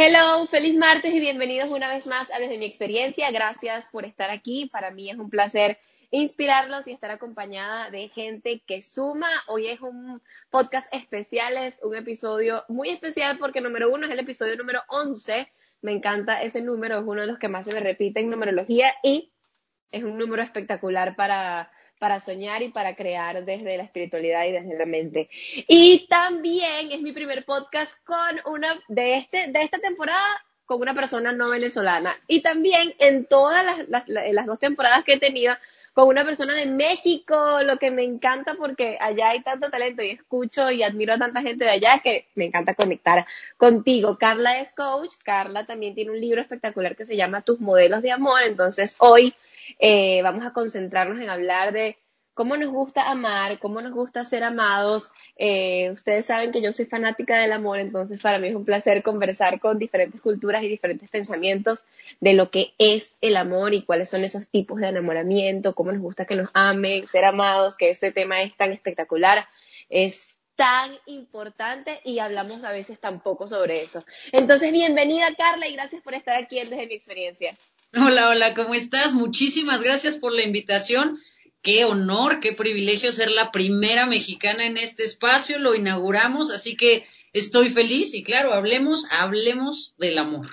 Hello, feliz martes y bienvenidos una vez más a Desde mi experiencia. Gracias por estar aquí. Para mí es un placer inspirarlos y estar acompañada de gente que suma. Hoy es un podcast especial, es un episodio muy especial porque número uno es el episodio número 11. Me encanta ese número, es uno de los que más se me repite en numerología y es un número espectacular para para soñar y para crear desde la espiritualidad y desde la mente. Y también es mi primer podcast con una de este de esta temporada con una persona no venezolana y también en todas las, las, dos temporadas que he tenido con una persona de México, lo que me encanta porque allá hay tanto talento y escucho y admiro a tanta gente de allá que me encanta conectar contigo. Carla es coach, Carla también tiene un libro espectacular que se llama Tus modelos de amor, entonces hoy eh, vamos a concentrarnos en hablar de cómo nos gusta amar, cómo nos gusta ser amados. Eh, ustedes saben que yo soy fanática del amor, entonces para mí es un placer conversar con diferentes culturas y diferentes pensamientos de lo que es el amor y cuáles son esos tipos de enamoramiento, cómo nos gusta que nos amen, ser amados, que este tema es tan espectacular. Es tan importante y hablamos a veces tan poco sobre eso. Entonces, bienvenida Carla y gracias por estar aquí desde mi experiencia. Hola, hola, ¿cómo estás? Muchísimas gracias por la invitación. Qué honor, qué privilegio ser la primera mexicana en este espacio. Lo inauguramos, así que estoy feliz y claro, hablemos, hablemos del amor.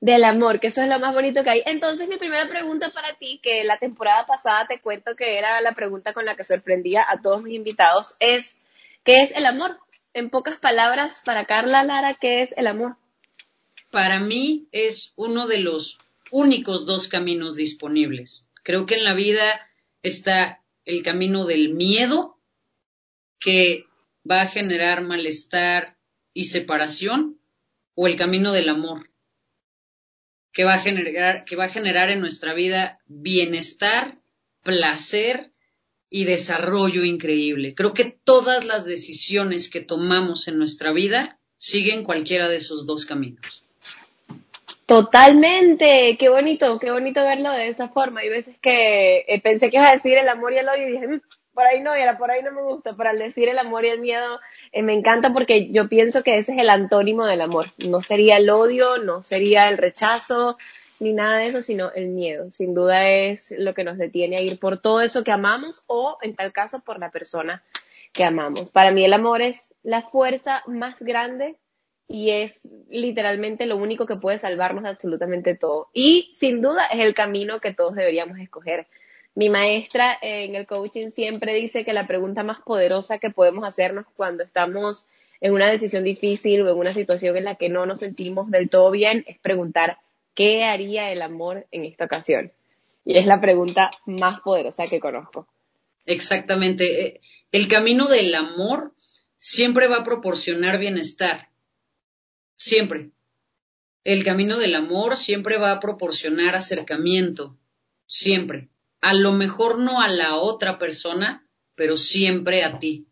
Del amor, que eso es lo más bonito que hay. Entonces, mi primera pregunta para ti, que la temporada pasada te cuento que era la pregunta con la que sorprendía a todos mis invitados, es, ¿qué es el amor? En pocas palabras, para Carla Lara, ¿qué es el amor? Para mí es uno de los únicos dos caminos disponibles. Creo que en la vida está el camino del miedo, que va a generar malestar y separación, o el camino del amor, que va a generar, que va a generar en nuestra vida bienestar, placer y desarrollo increíble. Creo que todas las decisiones que tomamos en nuestra vida siguen cualquiera de esos dos caminos. Totalmente, qué bonito, qué bonito verlo de esa forma. Hay veces que eh, pensé que ibas a decir el amor y el odio y dije, mm, por ahí no, y era por ahí no me gusta, pero al decir el amor y el miedo eh, me encanta porque yo pienso que ese es el antónimo del amor. No sería el odio, no sería el rechazo, ni nada de eso, sino el miedo. Sin duda es lo que nos detiene a ir por todo eso que amamos o, en tal caso, por la persona que amamos. Para mí el amor es la fuerza más grande y es literalmente lo único que puede salvarnos de absolutamente todo. Y sin duda es el camino que todos deberíamos escoger. Mi maestra en el coaching siempre dice que la pregunta más poderosa que podemos hacernos cuando estamos en una decisión difícil o en una situación en la que no nos sentimos del todo bien es preguntar, ¿qué haría el amor en esta ocasión? Y es la pregunta más poderosa que conozco. Exactamente. Eh, el camino del amor siempre va a proporcionar bienestar Siempre. El camino del amor siempre va a proporcionar acercamiento. Siempre. A lo mejor no a la otra persona, pero siempre a ti.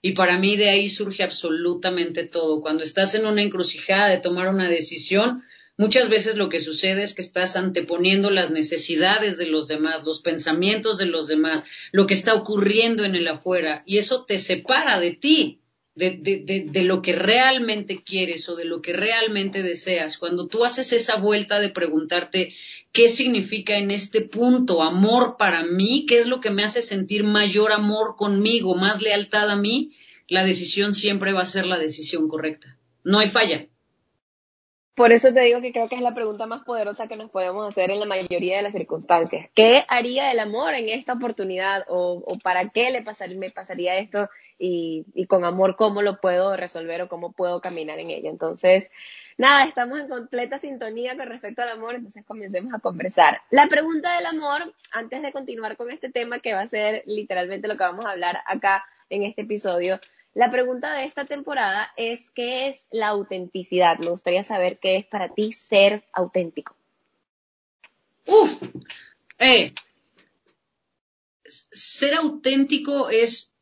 Y para mí de ahí surge absolutamente todo. Cuando estás en una encrucijada de tomar una decisión, muchas veces lo que sucede es que estás anteponiendo las necesidades de los demás, los pensamientos de los demás, lo que está ocurriendo en el afuera, y eso te separa de ti de, lo que realmente quieres o de lo que realmente deseas, cuando tú haces esa vuelta de preguntarte qué significa en este punto amor para mí, qué es lo que me hace sentir mayor amor conmigo, más lealtad a mí, la decisión siempre va a ser la decisión correcta. No hay falla. Por eso te digo que creo que es la pregunta más poderosa que nos podemos hacer en la mayoría de las circunstancias. ¿Qué haría el amor en esta oportunidad? ¿O, para qué le pasaría, me pasaría esto? Y, y, con amor, ¿cómo lo puedo resolver o cómo puedo caminar en ello? Entonces, nada, estamos en completa sintonía con respecto al amor, entonces comencemos a conversar. La pregunta del amor, antes de continuar con este tema que va a ser literalmente lo que vamos a hablar acá en este episodio, la pregunta de esta temporada es, ¿qué es la autenticidad? Me gustaría saber qué es para ti ser auténtico. Uf, eh, ser auténtico es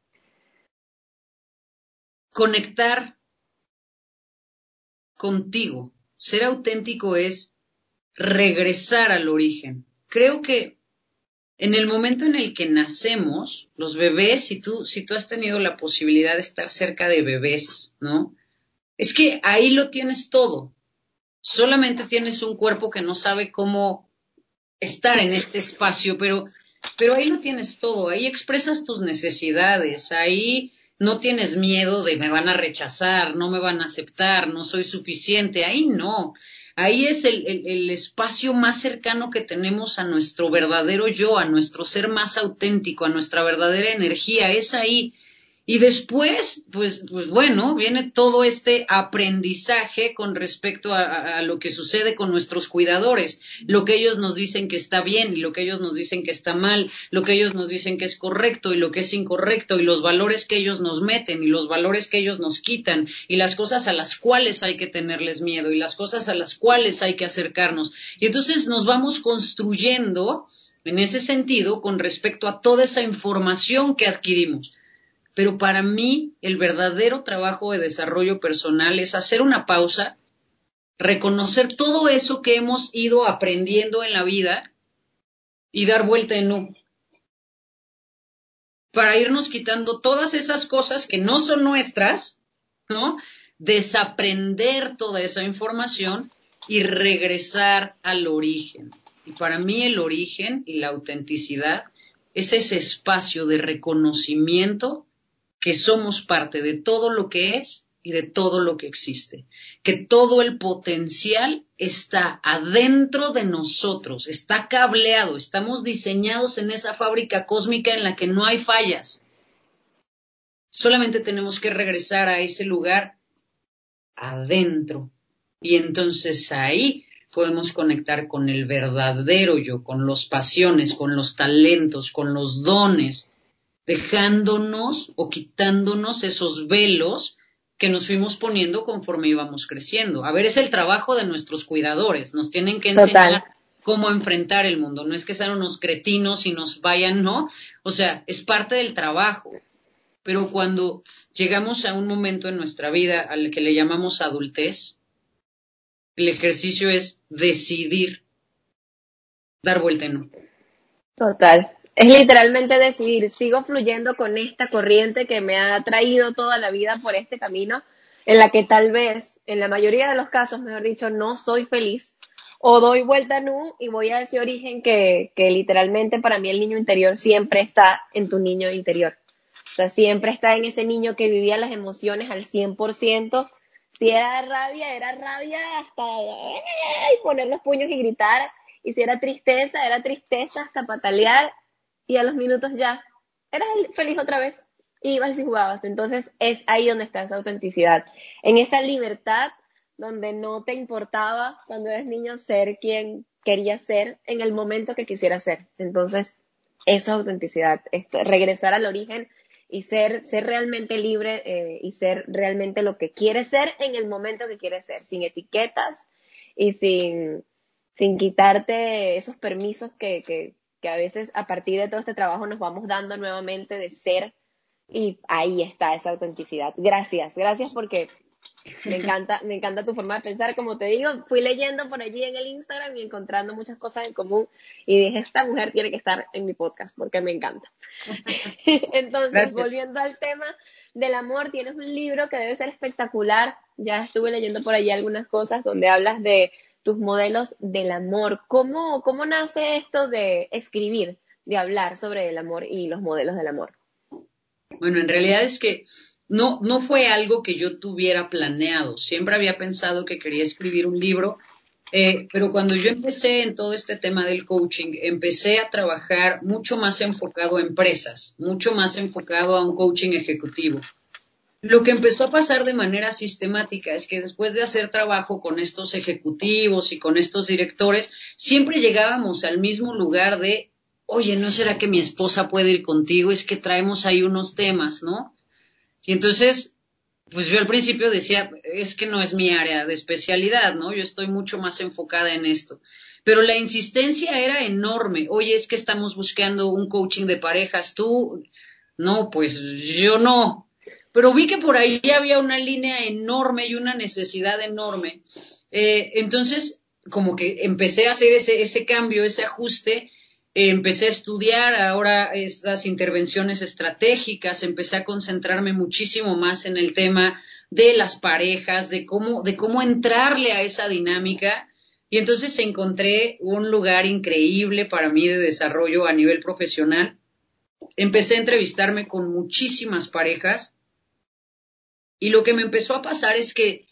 conectar contigo. Ser auténtico es regresar al origen. Creo que en el momento en el que nacemos, los bebés, si tú, si tú has tenido la posibilidad de estar cerca de bebés, ¿no? Es que ahí lo tienes todo. solamente tienes un cuerpo que no sabe cómo estar en este espacio, pero, pero ahí lo tienes todo, ahí expresas tus necesidades, ahí no tienes miedo de me van a rechazar, no me van a aceptar, no soy suficiente, ahí no. Ahí es el, el, espacio más cercano que tenemos a nuestro verdadero yo, a nuestro ser más auténtico, a nuestra verdadera energía, es ahí. Y después, pues, pues bueno, viene todo este aprendizaje con respecto a, lo que sucede con nuestros cuidadores, lo que ellos nos dicen que está bien y lo que ellos nos dicen que está mal, lo que ellos nos dicen que es correcto y lo que es incorrecto y los valores que ellos nos meten y los valores que ellos nos quitan y las cosas a las cuales hay que tenerles miedo y las cosas a las cuales hay que acercarnos. Y entonces nos vamos construyendo en ese sentido con respecto a toda esa información que adquirimos. Pero para mí el verdadero trabajo de desarrollo personal es hacer una pausa, reconocer todo eso que hemos ido aprendiendo en la vida y dar vuelta en U. Para irnos quitando todas esas cosas que no son nuestras, ¿no? Desaprender toda esa información y regresar al origen. Y para mí el origen y la autenticidad es ese espacio de reconocimiento que somos parte de todo lo que es y de todo lo que existe, que todo el potencial está adentro de nosotros, está cableado, estamos diseñados en esa fábrica cósmica en la que no hay fallas. Solamente tenemos que regresar a ese lugar adentro. Y entonces ahí podemos conectar con el verdadero yo, con las pasiones, con los talentos, con los dones, dejándonos o quitándonos esos velos que nos fuimos poniendo conforme íbamos creciendo. A ver, es el trabajo de nuestros cuidadores, nos tienen que enseñar cómo enfrentar el mundo, no es que sean unos cretinos y nos vayan, no, o sea, es parte del trabajo. Pero cuando llegamos a un momento en nuestra vida al que le llamamos adultez, el ejercicio es decidir dar vuelta en no. Total. Es literalmente decidir, sigo fluyendo con esta corriente que me ha traído toda la vida por este camino, en la que tal vez, en la mayoría de los casos, mejor dicho, no soy feliz, o doy vuelta nu y voy a ese origen que, que literalmente para mí el niño interior siempre está en tu niño interior. O sea, siempre está en ese niño que vivía las emociones al 100%. Si era rabia, era rabia hasta poner los puños y gritar. Y si era tristeza, era tristeza hasta patalear y a los minutos ya eras feliz otra vez, ibas y jugabas. Entonces es ahí donde está esa autenticidad, en esa libertad donde no te importaba cuando eres niño ser quien querías ser en el momento que quisieras ser. Entonces, esa autenticidad, regresar al origen y ser, ser realmente libre eh, y ser realmente lo que quieres ser en el momento que quieres ser, sin etiquetas y sin, sin quitarte esos permisos que, que a veces a partir de todo este trabajo nos vamos dando nuevamente de ser y ahí está esa autenticidad. Gracias, gracias porque me encanta, me encanta tu forma de pensar. Como te digo, fui leyendo por allí en el Instagram y encontrando muchas cosas en común y dije, esta mujer tiene que estar en mi podcast porque me encanta. Entonces, volviendo al tema del amor, tienes un libro que debe ser espectacular. Ya estuve leyendo por allí algunas cosas donde hablas de tus modelos del amor. ¿Cómo, ¿Cómo nace esto de escribir, de hablar sobre el amor y los modelos del amor? Bueno, en realidad es que no, no fue algo que yo tuviera planeado. Siempre había pensado que quería escribir un libro, eh, pero cuando yo empecé en todo este tema del coaching, empecé a trabajar mucho más enfocado a empresas, mucho más enfocado a un coaching ejecutivo. Lo que empezó a pasar de manera sistemática es que después de hacer trabajo con estos ejecutivos y con estos directores, siempre llegábamos al mismo lugar de, oye, ¿no será que mi esposa puede ir contigo? Es que traemos ahí unos temas, ¿no? Y entonces, pues yo al principio decía, es que no es mi área de especialidad, ¿no? Yo estoy mucho más enfocada en esto. Pero la insistencia era enorme. Oye, es que estamos buscando un coaching de parejas. Tú, no, pues yo no pero vi que por ahí había una línea enorme y una necesidad enorme. Eh, entonces, como que empecé a hacer ese, ese cambio, ese ajuste, eh, empecé a estudiar ahora estas intervenciones estratégicas, empecé a concentrarme muchísimo más en el tema de las parejas, de cómo, de cómo entrarle a esa dinámica. Y entonces encontré un lugar increíble para mí de desarrollo a nivel profesional. Empecé a entrevistarme con muchísimas parejas y lo que me empezó a pasar es que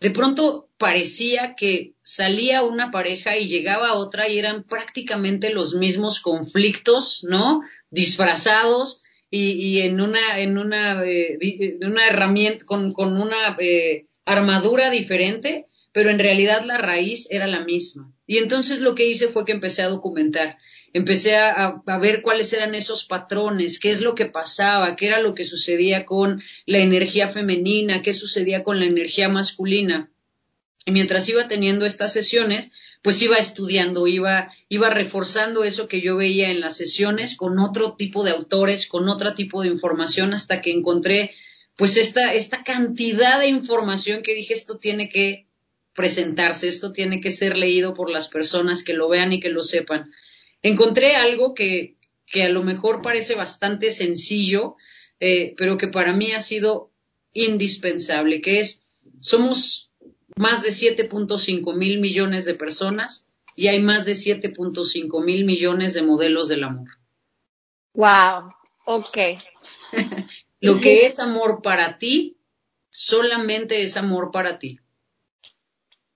de pronto parecía que salía una pareja y llegaba otra y eran prácticamente los mismos conflictos, ¿no? Disfrazados y, en una, en una, eh, una herramienta, con, con una eh, armadura diferente, pero en realidad la raíz era la misma. Y entonces lo que hice fue que empecé a documentar empecé a, ver cuáles eran esos patrones, qué es lo que pasaba, qué era lo que sucedía con la energía femenina, qué sucedía con la energía masculina. Y mientras iba teniendo estas sesiones, pues iba estudiando, iba, iba reforzando eso que yo veía en las sesiones con otro tipo de autores, con otro tipo de información, hasta que encontré pues esta, esta cantidad de información que dije, esto tiene que presentarse, esto tiene que ser leído por las personas que lo vean y que lo sepan encontré algo que, que a lo mejor parece bastante sencillo, eh, pero que para mí ha sido indispensable, que es, somos más de 7.5 mil millones de personas y hay más de 7.5 mil millones de modelos del amor. Wow, ok. Lo que es amor para ti, solamente es amor para ti.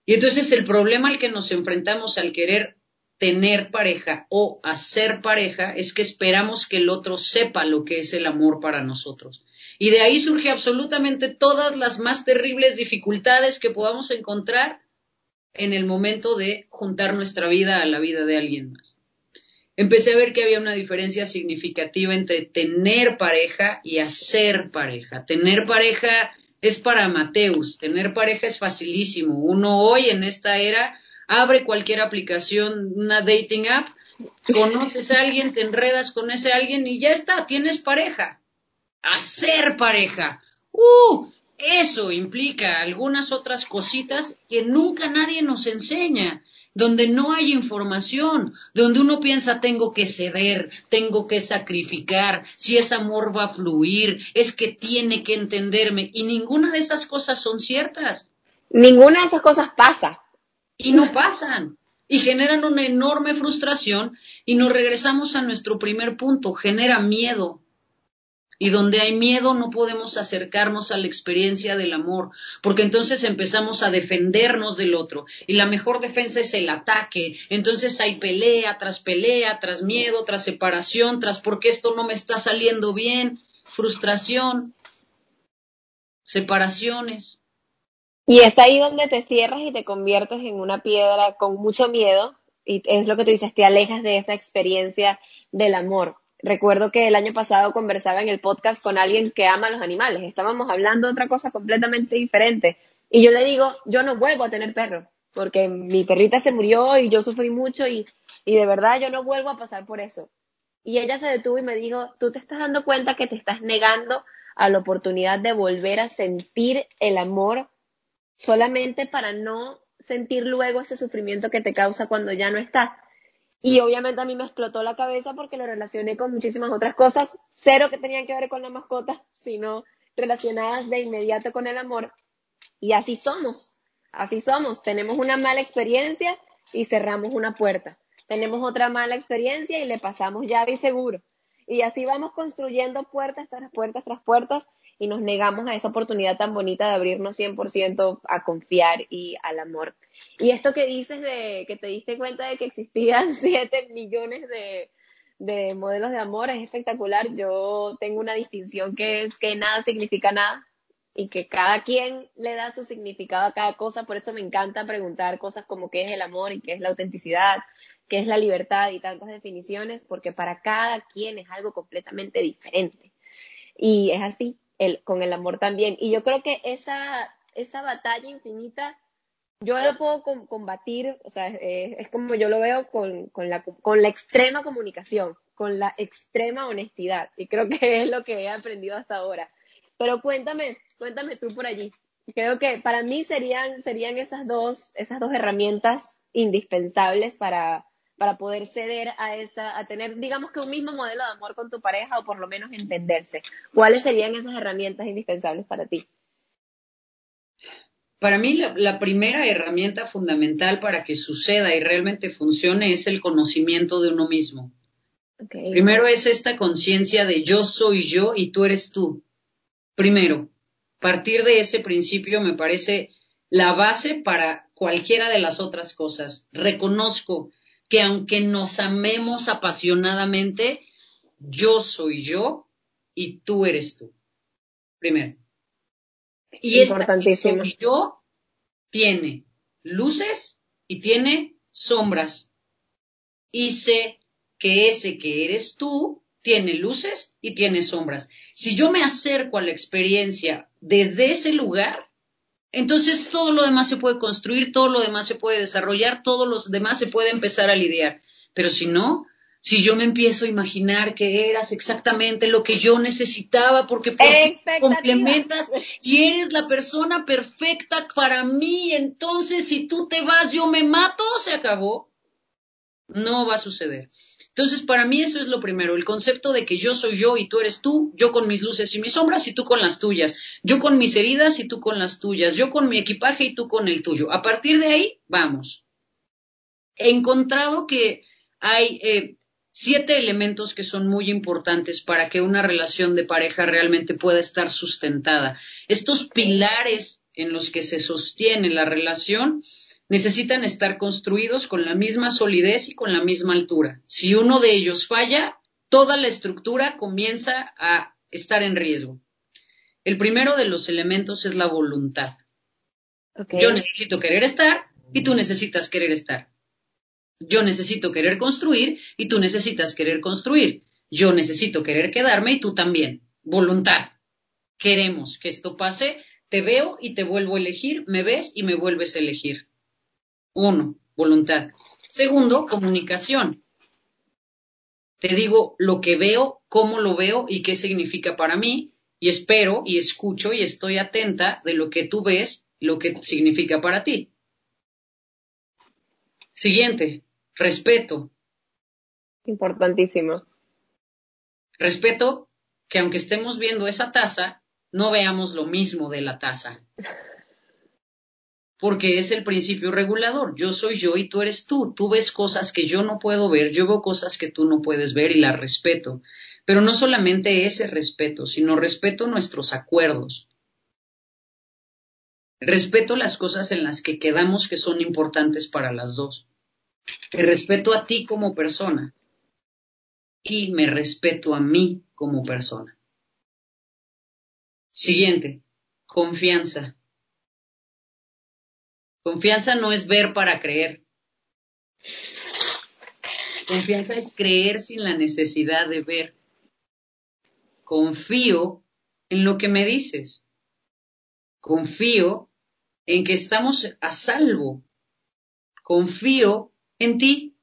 Y entonces el problema al que nos enfrentamos al querer tener pareja o hacer pareja es que esperamos que el otro sepa lo que es el amor para nosotros. Y de ahí surge absolutamente todas las más terribles dificultades que podamos encontrar en el momento de juntar nuestra vida a la vida de alguien más. Empecé a ver que había una diferencia significativa entre tener pareja y hacer pareja. Tener pareja es para Mateus, tener pareja es facilísimo. Uno hoy en esta era abre cualquier aplicación, una dating app, conoces a alguien, te enredas con ese alguien y ya está, tienes pareja. Hacer pareja. ¡Uh! Eso implica algunas otras cositas que nunca nadie nos enseña, donde no hay información, donde uno piensa tengo que ceder, tengo que sacrificar, si es amor va a fluir, es que tiene que entenderme y ninguna de esas cosas son ciertas. Ninguna de esas cosas pasa y no pasan y generan una enorme frustración y nos regresamos a nuestro primer punto, genera miedo. Y donde hay miedo no podemos acercarnos a la experiencia del amor, porque entonces empezamos a defendernos del otro. Y la mejor defensa es el ataque. Entonces hay pelea tras pelea, tras miedo, tras separación, tras porque esto no me está saliendo bien, frustración, separaciones. Y es ahí donde te cierras y te conviertes en una piedra con mucho miedo y es lo que tú dices, te alejas de esa experiencia del amor. Recuerdo que el año pasado conversaba en el podcast con alguien que ama a los animales. Estábamos hablando de otra cosa completamente diferente. Y yo le digo, yo no vuelvo a tener perro, porque mi perrita se murió y yo sufrí mucho y, y de verdad yo no vuelvo a pasar por eso. Y ella se detuvo y me dijo, tú te estás dando cuenta que te estás negando a la oportunidad de volver a sentir el amor solamente para no sentir luego ese sufrimiento que te causa cuando ya no está. Y obviamente a mí me explotó la cabeza porque lo relacioné con muchísimas otras cosas, cero que tenían que ver con la mascota, sino relacionadas de inmediato con el amor. Y así somos, así somos. Tenemos una mala experiencia y cerramos una puerta. Tenemos otra mala experiencia y le pasamos llave y seguro. Y así vamos construyendo puertas tras puertas tras puertas y nos negamos a esa oportunidad tan bonita de abrirnos 100% a confiar y al amor. Y esto que dices de que te diste cuenta de que existían 7 millones de, de modelos de amor es espectacular. Yo tengo una distinción que es que nada significa nada y que cada quien le da su significado a cada cosa. Por eso me encanta preguntar cosas como qué es el amor y qué es la autenticidad, qué es la libertad y tantas definiciones, porque para cada quien es algo completamente diferente. Y es así, el, con el amor también. Y yo creo que esa, esa batalla infinita, yo la puedo combatir, o sea, es como yo lo veo con, con, la, con la extrema comunicación, con la extrema honestidad. Y creo que es lo que he aprendido hasta ahora. Pero cuéntame, cuéntame tú por allí. Creo que para mí serían, serían esas dos, esas dos herramientas indispensables para, para poder ceder a esa, a tener, digamos que un mismo modelo de amor con tu pareja o por lo menos entenderse. ¿Cuáles serían esas herramientas indispensables para ti? para mí la, primera herramienta fundamental para que suceda y realmente funcione es el conocimiento de uno mismo. Primero es esta conciencia de yo soy yo y tú eres tú. Primero, partir de ese principio me parece la base para cualquiera de las otras cosas. Reconozco que aunque nos amemos apasionadamente, yo soy yo y tú eres tú. Primero. Y Importantísimo. yo tiene luces y tiene sombras. Y sé que ese que eres tú tiene luces y tiene sombras. Si yo me acerco a la experiencia desde ese lugar, entonces todo lo demás se puede construir, todo lo demás se puede desarrollar, todo lo demás se puede empezar a lidiar. Pero si no, si yo me empiezo a imaginar que eras exactamente lo que yo necesitaba porque complementas y eres la persona perfecta para mí, entonces si tú te vas yo me mato, se acabó. No va a suceder. Entonces, para mí eso es lo primero, el concepto de que yo soy yo y tú eres tú, yo con mis luces y mis sombras y tú con las tuyas, yo con mis heridas y tú con las tuyas, yo con mi equipaje y tú con el tuyo. A partir de ahí, vamos. He encontrado que hay eh, siete elementos que son muy importantes para que una relación de pareja realmente pueda estar sustentada. Estos pilares en los que se sostiene la relación necesitan estar construidos con la misma solidez y con la misma altura. Si uno de ellos falla, toda la estructura comienza a estar en riesgo. El primero de los elementos es la voluntad. Yo necesito querer estar y tú necesitas querer estar. Yo necesito querer construir y tú necesitas querer construir. Yo necesito querer quedarme y tú también. Voluntad. Queremos que esto pase. Te veo y te vuelvo a elegir. Me ves y me vuelves a elegir. Uno, voluntad. Segundo, comunicación. Te digo lo que veo, cómo lo veo y qué significa para mí. Y espero y escucho y estoy atenta de lo que tú ves y lo que significa para ti. Siguiente, Respeto. Importantísimo. Respeto que aunque estemos viendo esa taza, no veamos lo mismo de la taza. Porque es el principio regulador. Yo soy yo y tú eres tú. Tú ves cosas que yo no puedo ver, yo veo cosas que tú no puedes ver y las respeto. Pero no solamente ese respeto, sino respeto nuestros acuerdos. Respeto las cosas en las que quedamos que son importantes para las dos. Te respeto a ti como persona y me respeto a mí como persona. Siguiente, confianza. Confianza no es ver para creer. Confianza es creer sin la necesidad de ver. Confío en lo que me dices. Confío en que estamos a salvo. Confío en ti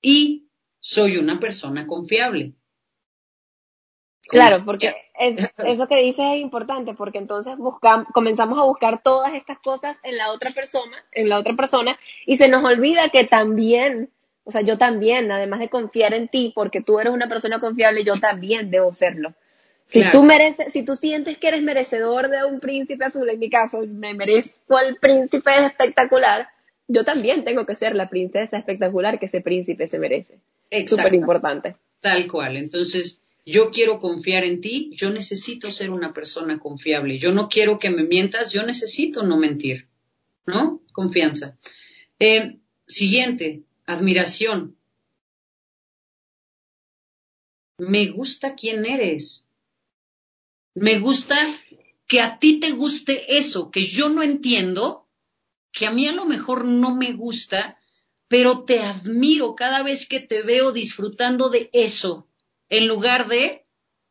y soy una persona confiable. Claro, porque es, eso que dices es importante, porque entonces buscamos, comenzamos a buscar todas estas cosas en la otra persona, en la otra persona, y se nos olvida que también, o sea, yo también, además de confiar en ti, porque tú eres una persona confiable, yo también debo serlo. Si tú mereces, si tú sientes que eres merecedor de un príncipe azul, en mi caso, me merezco el príncipe espectacular, yo también tengo que ser la princesa espectacular que ese príncipe se merece. Súper importante. Tal cual. Entonces, yo quiero confiar en ti, yo necesito ser una persona confiable. Yo no quiero que me mientas, yo necesito no mentir. ¿No? Confianza. Eh, siguiente, admiración. Me gusta quién eres. Me gusta que a ti te guste eso que yo no entiendo que a mí a lo mejor no me gusta, pero te admiro cada vez que te veo disfrutando de eso, en lugar de,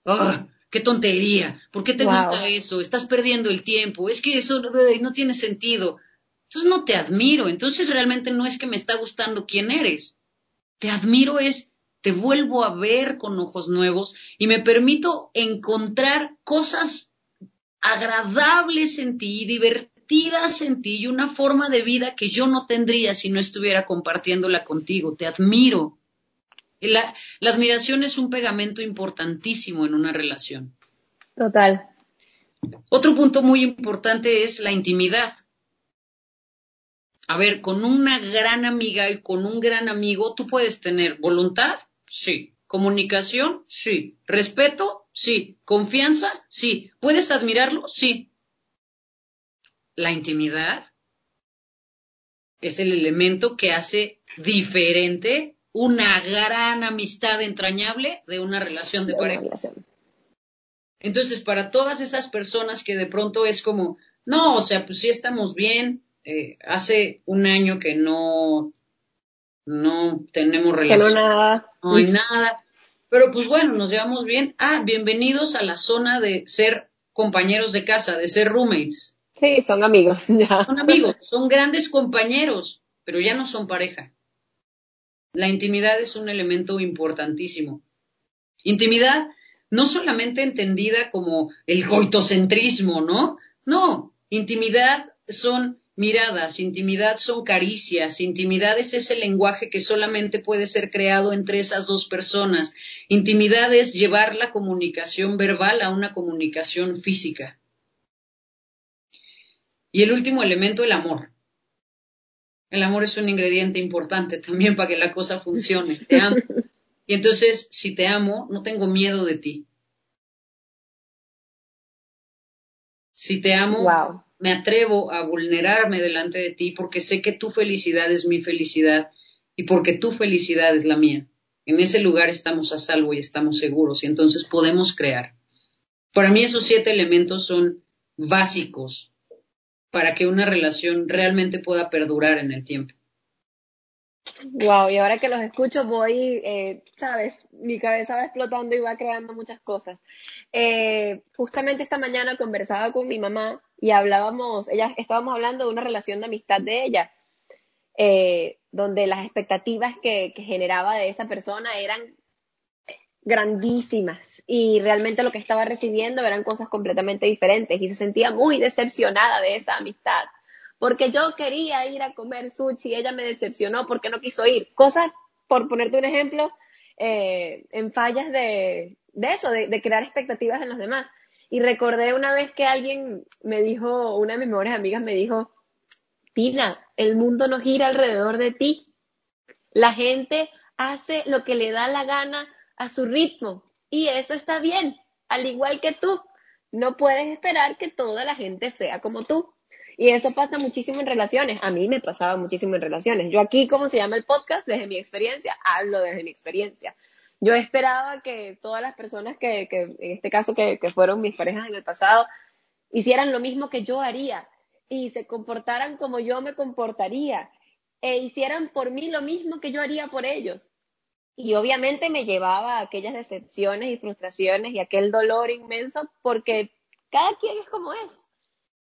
¡ah! ¡Qué tontería! ¿Por qué te gusta eso? Estás perdiendo el tiempo. Es que eso no tiene sentido. Entonces no te admiro. Entonces realmente no es que me está gustando quién eres. Te admiro es, te vuelvo a ver con ojos nuevos y me permito encontrar cosas agradables en ti, divertidas en ti y una forma de vida que yo no tendría si no estuviera compartiéndola contigo. Te admiro. La, la admiración es un pegamento importantísimo en una relación. Total. Otro punto muy importante es la intimidad. A ver, con una gran amiga y con un gran amigo, tú puedes tener voluntad, sí. Comunicación, sí. Respeto, sí. Confianza, sí. ¿Puedes admirarlo? Sí. La intimidad es el elemento que hace diferente una gran amistad entrañable de una relación de, pareja. Entonces, para todas esas personas que de pronto es como, no, o sea, pues sí estamos bien, eh, hace un año que no, no tenemos relación, no, hay nada, pero pues bueno, nos llevamos bien. Ah, bienvenidos a la zona de ser compañeros de casa, de ser roommates. Sí, son amigos, ya. Son amigos, son grandes compañeros, pero ya no son pareja. La intimidad es un elemento importantísimo. Intimidad no solamente entendida como el coitocentrismo, ¿no? No, intimidad son miradas, intimidad son caricias, intimidad es ese lenguaje que solamente puede ser creado entre esas dos personas. Intimidad es llevar la comunicación verbal a una comunicación física. Y el último elemento, el amor. El amor es un ingrediente importante también para que la cosa funcione. Te amo. Y entonces, si te amo, no tengo miedo de ti. Si te amo, me atrevo a vulnerarme delante de ti porque sé que tu felicidad es mi felicidad y porque tu felicidad es la mía. En ese lugar estamos a salvo y estamos seguros y entonces podemos crear. Para mí esos siete elementos son básicos para que una relación realmente pueda perdurar en el tiempo. Wow, y ahora que los escucho voy, eh, sabes, mi cabeza va explotando y va creando muchas cosas. Eh, justamente esta mañana conversaba con mi mamá y hablábamos, ella, estábamos hablando de una relación de amistad de ella, eh, donde las expectativas que, que generaba de esa persona eran grandísimas y realmente lo que estaba recibiendo eran cosas completamente diferentes y se sentía muy decepcionada de esa amistad porque yo quería ir a comer sushi y ella me decepcionó porque no quiso ir. Cosas, por ponerte un ejemplo, eh, en fallas de, de eso, de, crear expectativas en los demás. Y recordé una vez que alguien me dijo, una de mis mejores amigas me dijo, Tina, el mundo no gira alrededor de ti. La gente hace lo que le da la gana a su ritmo y eso está bien, al igual que tú. No puedes esperar que toda la gente sea como tú. Y eso pasa muchísimo en relaciones. A mí me pasaba muchísimo en relaciones. Yo aquí, como se llama el podcast, desde mi experiencia, hablo desde mi experiencia. Yo esperaba que todas las personas que, que en este caso, que, que fueron mis parejas en el pasado, hicieran lo mismo que yo haría y se comportaran como yo me comportaría e hicieran por mí lo mismo que yo haría por ellos. Y obviamente me llevaba a aquellas decepciones y frustraciones y aquel dolor inmenso porque cada quien es como es.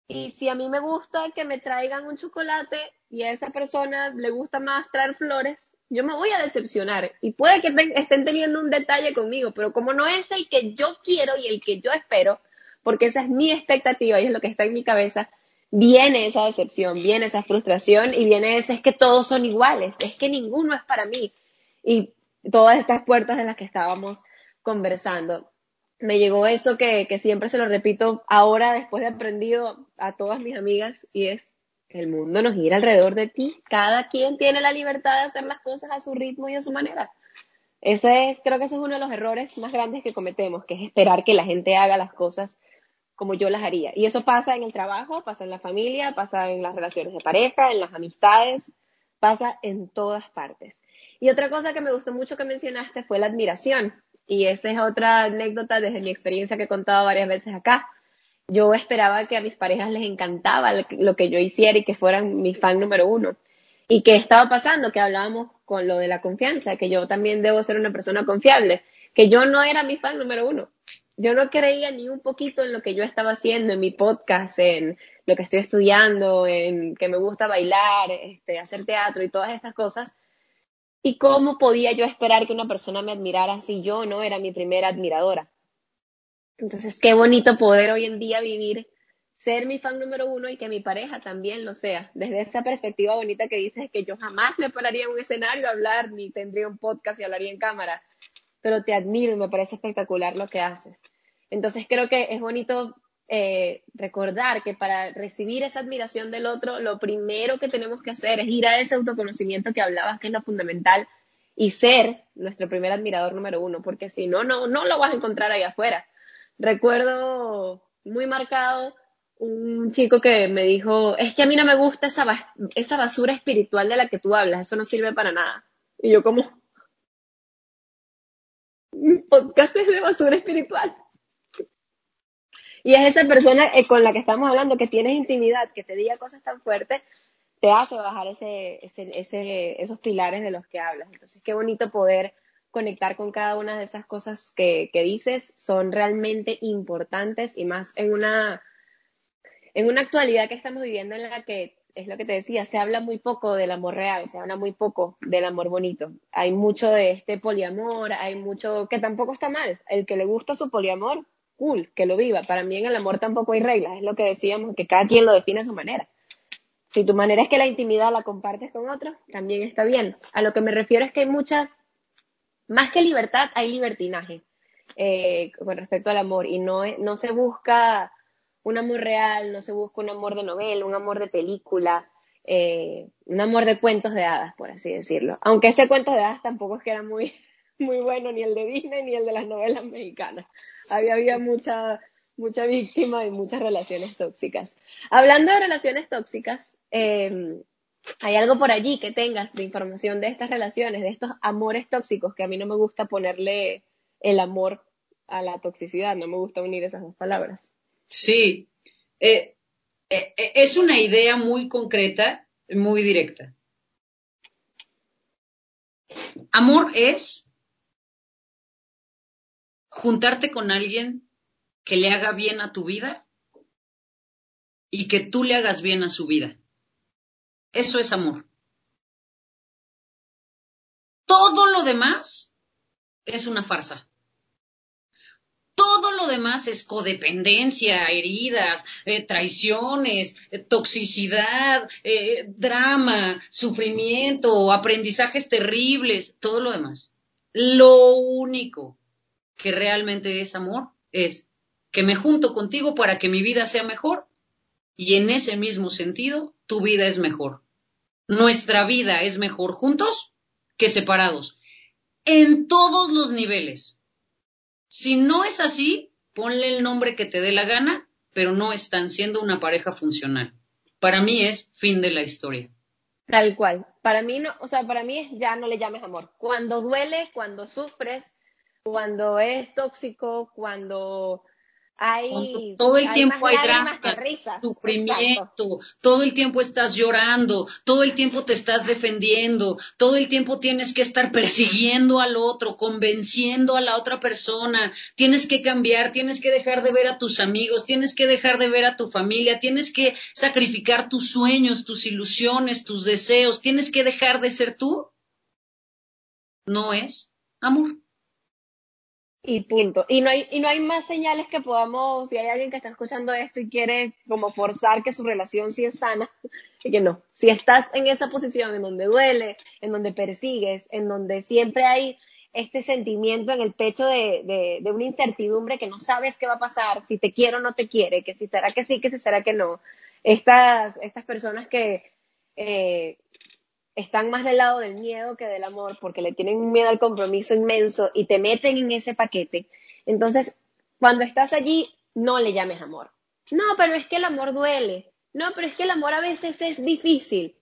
Y si a mí me gusta que me traigan un chocolate y a esa persona le gusta más traer flores, yo me voy a decepcionar. Y puede que estén teniendo un detalle conmigo, pero como no es el que yo quiero y el que yo espero, porque esa es mi expectativa y es lo que está en mi cabeza, viene esa decepción, viene esa frustración y viene ese es que todos son iguales, es que ninguno es para mí. Y todas estas puertas de las que estábamos conversando me llegó eso que, que siempre se lo repito ahora después de aprendido a todas mis amigas y es el mundo nos gira alrededor de ti. Cada quien tiene la libertad de hacer las cosas a su ritmo y a su manera. Ese es, creo que ese es uno de los errores más grandes que cometemos, que es esperar que la gente haga las cosas como yo las haría. Y eso pasa en el trabajo, pasa en la familia, pasa en las relaciones de pareja, en las amistades, pasa en todas partes. Y otra cosa que me gustó mucho que mencionaste fue la admiración. Y esa es otra anécdota desde mi experiencia que he contado varias veces acá. Yo esperaba que a mis parejas les encantaba lo que yo hiciera y que fueran mi fan número uno. ¿Y qué estaba pasando? Que hablábamos con lo de la confianza, que yo también debo ser una persona confiable, que yo no era mi fan número uno. Yo no creía ni un poquito en lo que yo estaba haciendo, en mi podcast, en lo que estoy estudiando, en que me gusta bailar, este, hacer teatro y todas estas cosas. ¿Y cómo podía yo esperar que una persona me admirara si yo no era mi primera admiradora? Entonces, qué bonito poder hoy en día vivir, ser mi fan número uno y que mi pareja también lo sea. Desde esa perspectiva bonita que dices que yo jamás me pararía en un escenario a hablar, ni tendría un podcast y hablaría en cámara, pero te admiro y me parece espectacular lo que haces. Entonces, creo que es bonito eh, recordar que para recibir esa admiración del otro, lo primero que tenemos que hacer es ir a ese autoconocimiento que hablabas, que es lo fundamental, y ser nuestro primer admirador número uno, porque si no, no, no lo vas a encontrar ahí afuera. Recuerdo muy marcado un chico que me dijo, es que a mí no me gusta esa, esa basura espiritual de la que tú hablas, eso no sirve para nada. Y yo como, podcast es de basura espiritual. Y es esa persona eh, con la que estamos hablando, que tienes intimidad, que te diga cosas tan fuertes, te hace bajar ese, ese, esos pilares de los que hablas. Entonces, qué bonito poder conectar con cada una de esas cosas que, que dices, son realmente importantes y más en una en una actualidad que estamos viviendo en la que, es lo que te decía, se habla muy poco del amor real, se habla muy poco del amor bonito. Hay mucho de este poliamor, hay mucho que tampoco está mal. El que le gusta su poliamor, que lo viva. Para mí en el amor tampoco hay reglas, es lo que decíamos, que cada quien lo define a su manera. Si tu manera es que la intimidad la compartes con otro, también está bien. A lo que me refiero es que hay mucha, más que libertad, hay libertinaje eh, con respecto al amor y no, no se busca un amor real, no se busca un amor de novela, un amor de película, eh, un amor de cuentos de hadas, por así decirlo. Aunque ese cuento de hadas tampoco es que era muy, muy bueno, ni el de Disney ni el de las novelas mexicanas. Había, había mucha, mucha víctima y muchas relaciones tóxicas. Hablando de relaciones tóxicas, em, ¿hay algo por allí que tengas de información de estas relaciones, de estos amores tóxicos, que a mí no me gusta ponerle el amor a la toxicidad, no me gusta unir esas dos palabras? Sí, eh, eh, eh, es una idea muy concreta, muy directa. Amor es juntarte con alguien que le haga bien a tu vida y que tú le hagas bien a su vida. Eso es amor. Todo lo demás es una farsa. Todo lo demás es codependencia, heridas, eh, traiciones, eh, toxicidad, eh, drama, sufrimiento, aprendizajes terribles, todo lo demás. Lo único que realmente es amor es que me junto contigo para que mi vida sea mejor y en ese mismo sentido tu vida es mejor. Nuestra vida es mejor juntos que separados en todos los niveles. Si no es así, ponle el nombre que te dé la gana, pero no están siendo una pareja funcional. Para mí es fin de la historia. Tal cual. Para mí no, o sea, para mí ya no le llames amor. Cuando duele, cuando sufres, cuando es tóxico, cuando hay, todo el tiempo hay drama, sufrimiento, todo el tiempo estás llorando, todo el tiempo te estás defendiendo, todo el tiempo tienes que estar persiguiendo al otro, convenciendo a la otra persona, tienes que cambiar, tienes que dejar de ver a tus amigos, tienes que dejar de ver a tu familia, tienes que sacrificar tus sueños, tus ilusiones, tus deseos, tienes que dejar de ser tú. No es amor. Y punto. Y no hay, y no hay más señales que podamos, si hay alguien que está escuchando esto y quiere como forzar que su relación sí es sana, que no. Si estás en esa posición en donde duele, en donde persigues, en donde siempre hay este sentimiento en el pecho de, de, de una incertidumbre que no sabes qué va a pasar, si te quiere o no te quiere, que si será que sí, que si será que no. Estas, estas personas que eh, están más del lado del miedo que del amor, porque le tienen un miedo al compromiso inmenso y te meten en ese paquete. Entonces, cuando estás allí, no le llames amor. No, pero es que el amor duele. No, pero es que el amor a veces es difícil.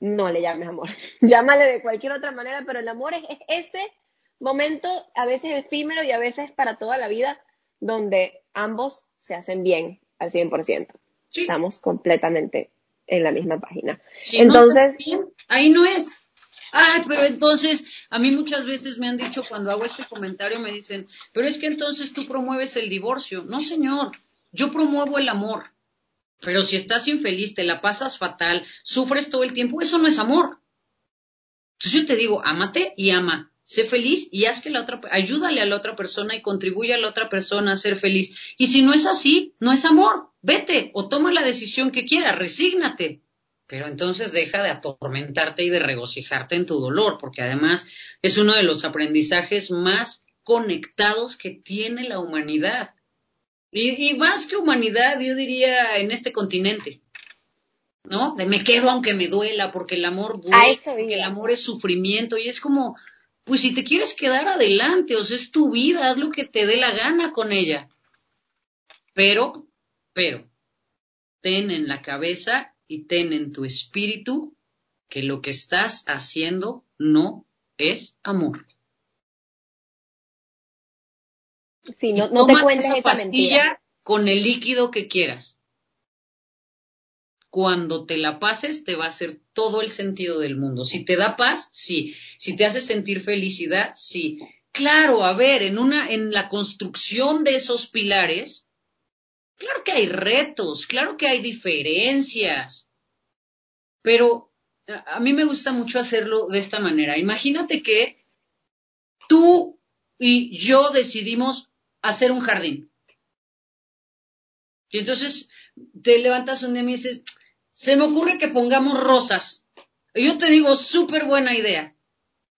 No le llames amor. Llámale de cualquier otra manera, pero el amor es, ese momento, a veces efímero y a veces para toda la vida, donde ambos se hacen bien al 100%. Estamos completamente en la misma página. entonces, ahí no es. Ay, pero entonces, a mí muchas veces me han dicho cuando hago este comentario, me dicen, pero es que entonces tú promueves el divorcio. No, señor, yo promuevo el amor. Pero si estás infeliz, te la pasas fatal, sufres todo el tiempo, eso no es amor. Entonces yo te digo, ámate y ama. Sé feliz y haz que la otra, ayúdale a la otra persona y contribuye a la otra persona a ser feliz. Y si no es así, no es amor. Vete o toma la decisión que quieras, resígnate. Pero entonces deja de atormentarte y de regocijarte en tu dolor, porque además es uno de los aprendizajes más conectados que tiene la humanidad. Y, más que humanidad, yo diría en este continente. ¿No? De me quedo aunque me duela, porque el amor duele, porque el amor es sufrimiento. Y es como, pues si te quieres quedar adelante, o sea, es tu vida, haz lo que te dé la gana con ella. Pero, pero, ten en la cabeza y ten en tu espíritu que lo que estás haciendo no es amor. Sí, no, no te cuentes esa, pastilla con el líquido que quieras. Cuando te la pases, te va a hacer todo el sentido del mundo. Si te da paz, sí. Si te hace sentir felicidad, sí. Claro, a ver, en una, en la construcción de esos pilares, claro que hay retos, claro que hay diferencias. Pero a mí me gusta mucho hacerlo de esta manera. Imagínate que tú y yo decidimos hacer un jardín. Y entonces te levantas un día y dices, se me ocurre que pongamos rosas. Yo te digo, súper buena idea.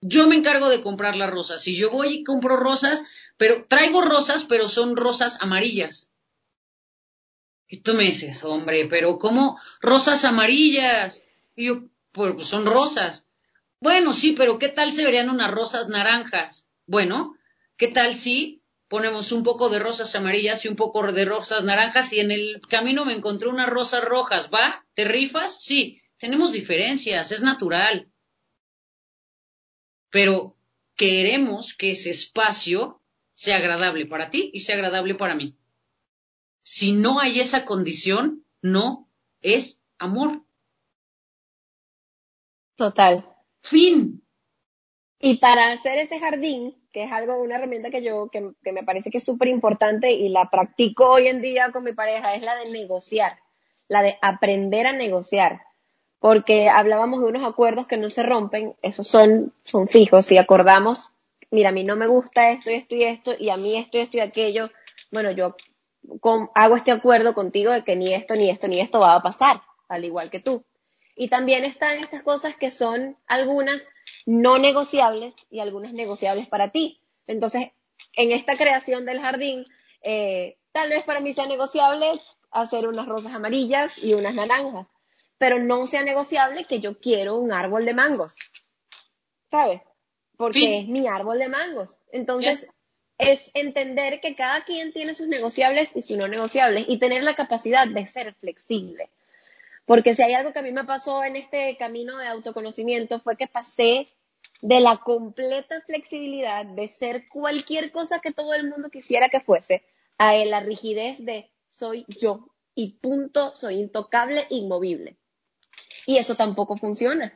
Yo me encargo de comprar las rosas. Y yo voy y compro rosas, pero traigo rosas, pero son rosas amarillas. Y tú me dices, hombre, pero ¿cómo rosas amarillas? Y yo, pues son rosas. Bueno, sí, pero ¿qué tal se verían unas rosas naranjas? Bueno, ¿qué tal si ponemos un poco de rosas amarillas y un poco de rosas naranjas y en el camino me encontré unas rosas rojas. ¿Va? ¿Te rifas? Sí, tenemos diferencias, es natural. Pero queremos que ese espacio sea agradable para ti y sea agradable para mí. Si no hay esa condición, no es amor. Total. Fin. Y para hacer ese jardín, que es algo, una herramienta que yo, que, me parece que es súper importante y la practico hoy en día con mi pareja, es la de negociar, la de aprender a negociar. Porque hablábamos de unos acuerdos que no se rompen, esos son, son fijos. Si acordamos, mira, a mí no me gusta esto y esto y esto, y a mí esto y esto y aquello, bueno, yo hago este acuerdo contigo de que ni esto, ni esto, ni esto va a pasar, al igual que tú. Y también están estas cosas que son algunas no negociables y algunas negociables para ti. Entonces, en esta creación del jardín, eh, tal vez para mí sea negociable hacer unas rosas amarillas y unas naranjas, pero no sea negociable que yo quiero un árbol de mangos, ¿sabes? Porque es mi árbol de mangos. Entonces, es entender que cada quien tiene sus negociables y sus no negociables y tener la capacidad de ser flexible. Porque si hay algo que a mí me pasó en este camino de autoconocimiento fue que pasé de la completa flexibilidad de ser cualquier cosa que todo el mundo quisiera que fuese a la rigidez de soy yo y punto, soy intocable, inmovible. Y eso tampoco funciona.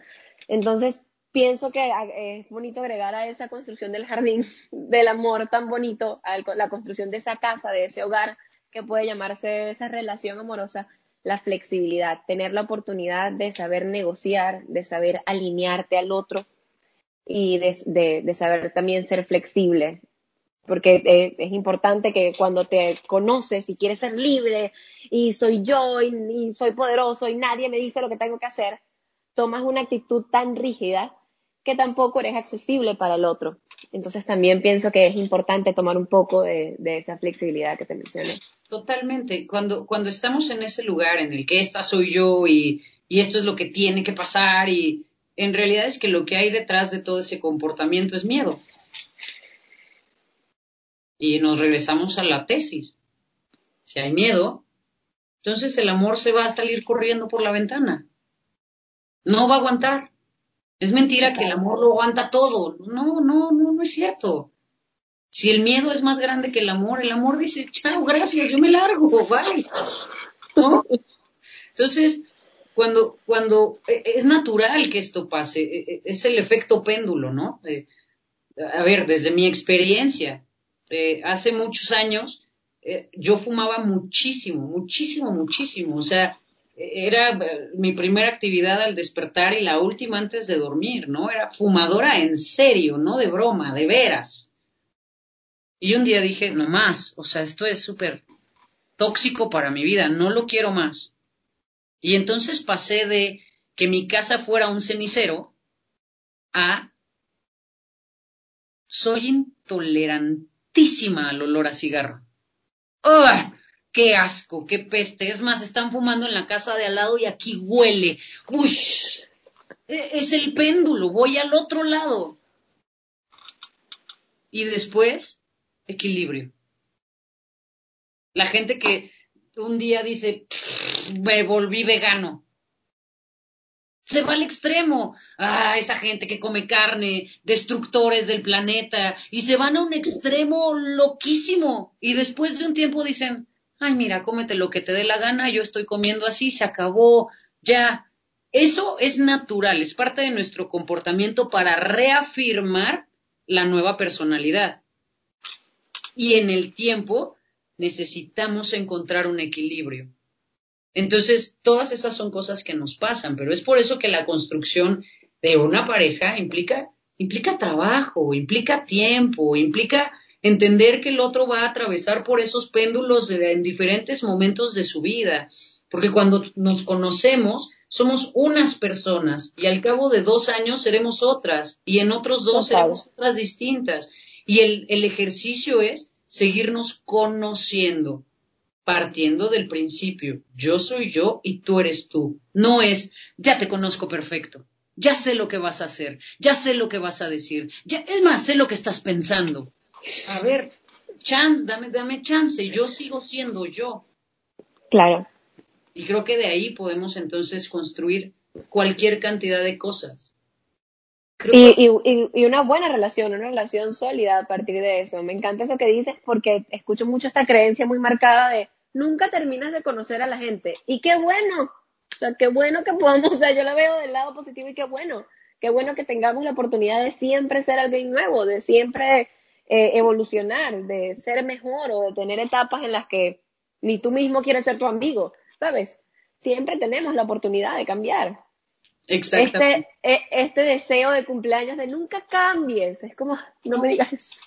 Entonces, pienso que es bonito agregar a esa construcción del jardín del amor tan bonito, a la construcción de esa casa, de ese hogar que puede llamarse esa relación amorosa, la flexibilidad, tener la oportunidad de saber negociar, de saber alinearte al otro y de, saber también ser flexible. Porque eh, es importante que cuando te conoces y quieres ser libre y soy yo y soy poderoso y nadie me dice lo que tengo que hacer, tomas una actitud tan rígida que tampoco eres accesible para el otro. Entonces también pienso que es importante tomar un poco de, esa flexibilidad que te mencioné. Totalmente. Cuando, cuando estamos en ese lugar en el que esta soy yo y, y esto es lo que tiene que pasar y en realidad es que lo que hay detrás de todo ese comportamiento es miedo. Y nos regresamos a la tesis. Si hay miedo, entonces el amor se va a salir corriendo por la ventana. No va a aguantar. Es mentira que el amor lo aguanta todo. No, no, no, no es cierto. Si el miedo es más grande que el amor, el amor dice, chao, gracias, yo me largo, bye. ¿No? Entonces, cuando, cuando e, es natural que esto pase, e, e, es el efecto péndulo, ¿no? a ver, desde mi experiencia, eh, hace muchos años, eh, yo fumaba muchísimo, muchísimo, muchísimo. O sea, era eh, mi primera actividad al despertar y la última antes de dormir, ¿no? Era fumadora en serio, no de broma, de veras. Y un día dije, no más, o sea, esto es súper tóxico para mi vida, no lo quiero más. Y entonces pasé de que mi casa fuera un cenicero a soy al olor a cigarro. ¡Oh! qué asco, qué peste. Es más, están fumando en la casa de al lado y aquí huele. Uy, e, es el péndulo, voy al otro lado. Y después, equilibrio. La gente que un día dice, me volví vegano. Se va al extremo. Ah, esa gente que come carne, destructores del planeta, y se van a un extremo loquísimo. Y después de un tiempo dicen, ay, mira, cómete lo que te dé la gana, yo estoy comiendo así, se acabó, ya. Eso es natural, es parte de nuestro comportamiento para reafirmar la nueva personalidad. Y en el tiempo necesitamos encontrar un equilibrio. Entonces, todas esas son cosas que nos pasan, pero es por eso que la construcción de una pareja implica, implica trabajo, implica tiempo, implica entender que el otro va a atravesar por esos péndulos en diferentes momentos de su vida, porque cuando nos conocemos somos unas personas y al cabo de dos años seremos otras y en otros dos seremos otras distintas. Y el, el ejercicio es seguirnos conociendo, partiendo del principio, yo soy yo y tú eres tú. No es, ya te conozco perfecto, ya sé lo que vas a hacer, ya sé lo que vas a decir, ya, es más, sé lo que estás pensando a ver, chance, dame, dame chance, yo sigo siendo yo. Claro. Y creo que de ahí podemos entonces construir cualquier cantidad de cosas. Y, y, una buena relación, una relación sólida a partir de eso. Me encanta eso que dices porque escucho mucho esta creencia muy marcada de nunca terminas de conocer a la gente. Y qué bueno, o sea, qué bueno que podamos, o sea, yo la veo del lado positivo y qué bueno, qué bueno que tengamos la oportunidad de siempre ser alguien nuevo, de siempre eh, evolucionar, de ser mejor o de tener etapas en las que ni tú mismo quieres ser tu amigo, ¿sabes? Siempre tenemos la oportunidad de cambiar. Exactamente. Este, e, este deseo de cumpleaños de nunca cambies, es como, no me digas.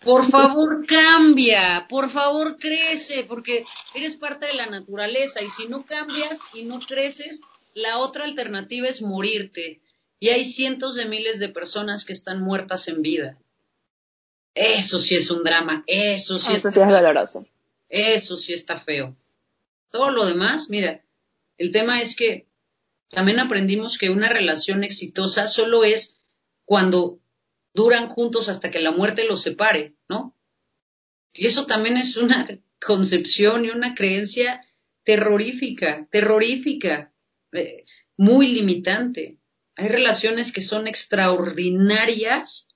Por favor, cambia, por favor, crece, porque eres parte de la naturaleza y si no cambias y no creces, la otra alternativa es morirte. Y hay cientos de miles de personas que están muertas en vida. Eso sí es un drama, eso sí, eso sí es doloroso. Eso sí está feo. Todo lo demás, mira, el tema es que también aprendimos que una relación exitosa solo es cuando duran juntos hasta que la muerte los separe, ¿no? Y eso también es una concepción y una creencia terrorífica, terrorífica, eh, muy limitante. Hay relaciones que son extraordinarias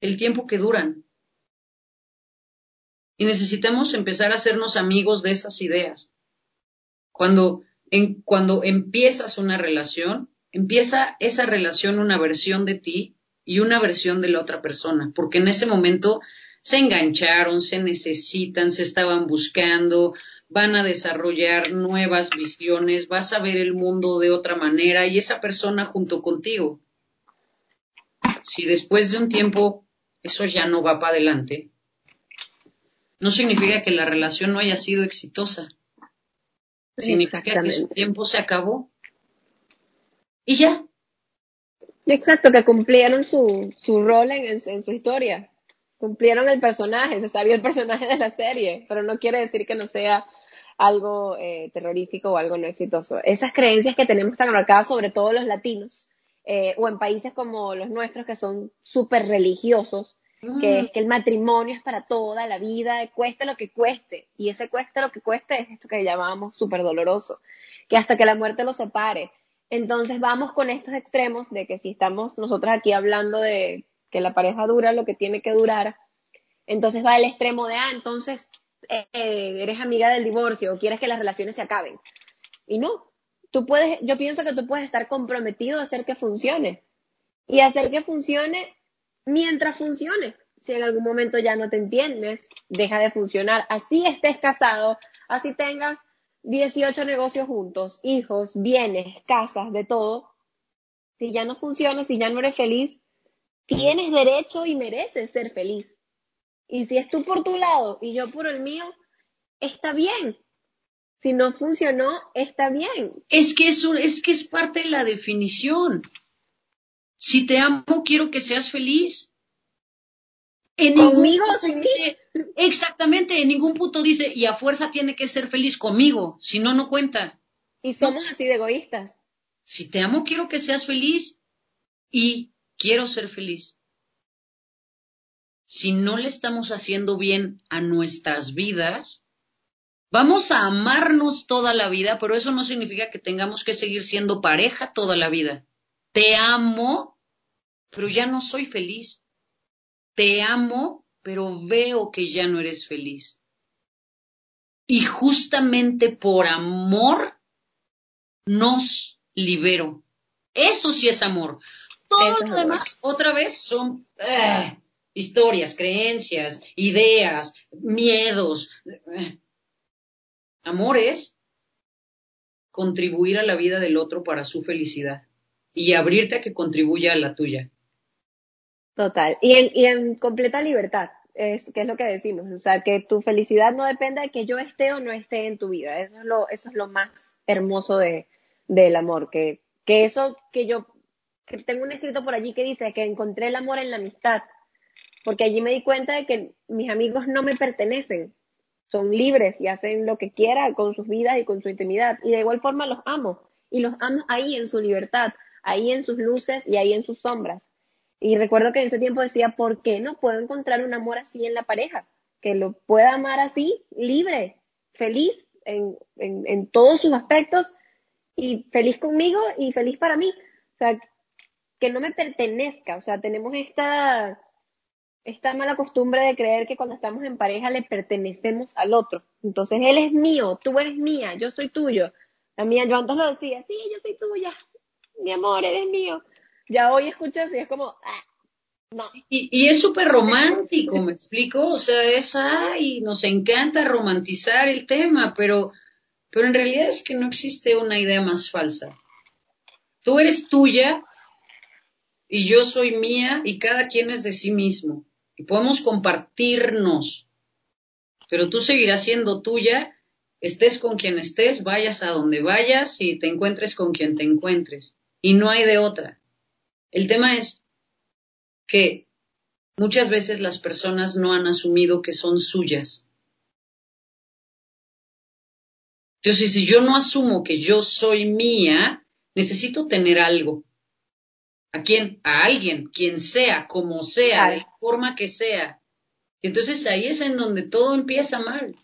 el tiempo que duran. Y necesitamos empezar a hacernos amigos de esas ideas. Cuando, en, cuando empiezas una relación, empieza esa relación una versión de ti y una versión de la otra persona, porque en ese momento se engancharon, se necesitan, se estaban buscando, van a desarrollar nuevas visiones, vas a ver el mundo de otra manera y esa persona junto contigo. Si después de un tiempo eso ya no va para adelante, no significa que la relación no haya sido exitosa. Significa que su tiempo se acabó. Y ya. Exacto, que cumplieron su, su rol en, en, su historia. Cumplieron el personaje, se sabía el personaje de la serie, pero no quiere decir que no sea algo eh, terrorífico o algo no exitoso. Esas creencias que tenemos tan marcadas, sobre todo los latinos, eh, o en países como los nuestros que son súper religiosos, que es que el matrimonio es para toda la vida, cueste lo que cueste, y ese cueste lo que cueste es esto que llamamos súper doloroso, que hasta que la muerte los separe. Entonces vamos con estos extremos de que si estamos nosotros aquí hablando de que la pareja dura lo que tiene que durar, entonces va el extremo de, ah, entonces eh, eres amiga del divorcio o quieres que las relaciones se acaben. Y no, tú puedes, yo pienso que tú puedes estar comprometido a hacer que funcione. Y hacer que funcione mientras funcione. Si en algún momento ya no te entiendes, deja de funcionar. Así estés casado, así tengas 18 negocios juntos, hijos, bienes, casas, de todo. Si ya no funciona, si ya no eres feliz, tienes derecho y mereces ser feliz. Y si es tú por tu lado y yo por el mío, está bien. Si no funcionó, está bien. Es que es, es que es parte de la definición. Si te amo, quiero que seas feliz. En Conmigo sin mí. Exactamente, en ningún punto dice, y a fuerza tiene que ser feliz conmigo, si no, no cuenta. Y somos así de egoístas. Si te amo, quiero que seas feliz y quiero ser feliz. Si no le estamos haciendo bien a nuestras vidas, vamos a amarnos toda la vida, pero eso no significa que tengamos que seguir siendo pareja toda la vida. Te amo, pero ya no soy feliz. Te amo, pero veo que ya no eres feliz. Y justamente por amor nos libero. Eso sí es amor. Todo lo demás, otra vez, son eh, historias, creencias, ideas, miedos. Eh. Amor es contribuir a la vida del otro para su felicidad y abrirte a que contribuya a la tuya. Total. Y en, y en completa libertad, es, que es lo que decimos. O sea, que tu felicidad no depende de que yo esté o no esté en tu vida. Eso es lo, eso es lo más hermoso de, del amor. Que, que eso que yo, que tengo un escrito por allí que dice que encontré el amor en la amistad. Porque allí me di cuenta de que mis amigos no me pertenecen. Son libres y hacen lo que quieran con sus vidas y con su intimidad. Y de igual forma los amo. Y los amo ahí en su libertad, ahí en sus luces y ahí en sus sombras. Y recuerdo que en ese tiempo decía, ¿por qué no puedo encontrar un amor así en la pareja? Que lo pueda amar así, libre, feliz en, en, todos sus aspectos y feliz conmigo y feliz para mí. O sea, que no me pertenezca. O sea, tenemos esta, esta mala costumbre de creer que cuando estamos en pareja le pertenecemos al otro. Entonces, él es mío, tú eres mía, yo soy tuyo. La mía, yo antes lo decía, sí, yo soy tuya, mi amor, eres mío ya hoy escuchas y es como, ah, no. Y, es súper romántico, ¿me explico? O sea, es, ay, nos encanta romantizar el tema, pero, pero en realidad es que no existe una idea más falsa. Tú eres tuya y yo soy mía y cada quien es de sí mismo. Y podemos compartirnos, pero tú seguirás siendo tuya, estés con quien estés, vayas a donde vayas y te encuentres con quien te encuentres. Y no hay de otra. El tema es que muchas veces las personas no han asumido que son suyas. Entonces, si yo no asumo que yo soy mía, necesito tener algo. ¿A quién? A alguien, quien sea, como sea, de la forma que sea. Entonces ahí es en donde todo empieza mal.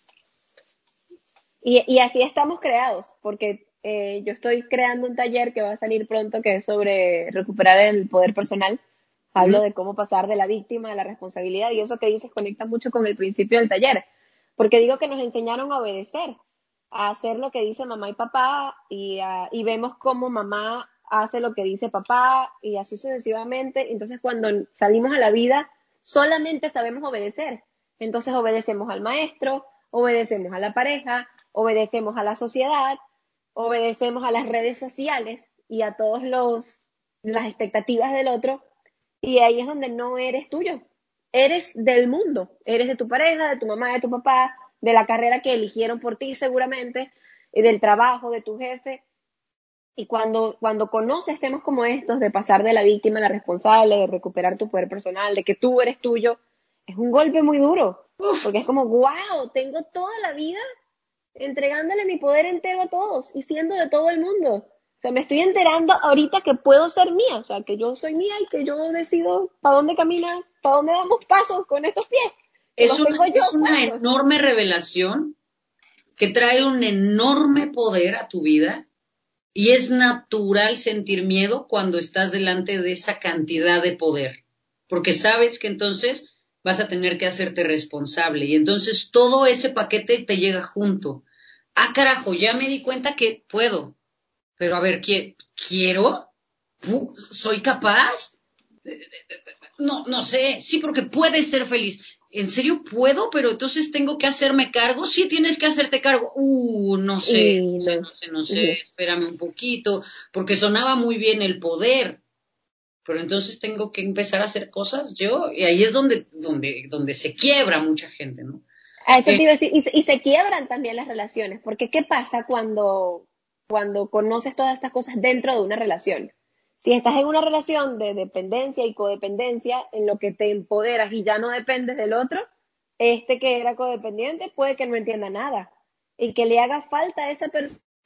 Y, y así estamos creados, porque eh, yo estoy creando un taller que va a salir pronto que es sobre recuperar el poder personal. Hablo de cómo pasar de la víctima a la responsabilidad y eso que dices conecta mucho con el principio del taller, porque digo que nos enseñaron a obedecer, a hacer lo que dice mamá y papá y, y vemos cómo mamá hace lo que dice papá y así sucesivamente. Entonces cuando salimos a la vida solamente sabemos obedecer. Entonces obedecemos al maestro, obedecemos a la pareja, obedecemos a la sociedad obedecemos a las redes sociales y a todos los las expectativas del otro y ahí es donde no eres tuyo. Eres del mundo, eres de tu pareja, de tu mamá, de tu papá, de la carrera que eligieron por ti seguramente, y del trabajo, de tu jefe. Y cuando, cuando conoces temas como estos, de pasar de la víctima a la responsable, de recuperar tu poder personal, de que tú eres tuyo, es un golpe muy duro. Porque es como, wow, tengo toda la vida entregándole mi poder entero a todos y siendo de todo el mundo. O sea, me estoy enterando ahorita que puedo ser mía, o sea, que yo soy mía y que yo decido para dónde camina, para dónde damos pasos con estos pies. Es una, es una enorme revelación que trae un enorme poder a tu vida y es natural sentir miedo cuando estás delante de esa cantidad de poder, porque sabes que entonces vas a tener que hacerte responsable y entonces todo ese paquete te llega junto ah, carajo, ya me di cuenta que puedo. Pero a ver, ¿quiero? ¿Soy capaz? No, no sé, sí, porque puedes ser feliz. ¿En serio puedo? Pero entonces tengo que hacerme cargo. Sí, tienes que hacerte cargo. Uh, no sé, no sé, no sé, no sé, espérame un poquito, porque sonaba muy bien el poder. Pero entonces tengo que empezar a hacer cosas yo, y ahí es donde, donde, donde se quiebra mucha gente, ¿no? eso te iba a decir, y, se quiebran también las relaciones, porque ¿qué pasa cuando, cuando conoces todas estas cosas dentro de una relación? Si estás en una relación de dependencia y codependencia, en lo que te empoderas y ya no dependes del otro, este que era codependiente puede que no entienda nada y que le haga falta a esa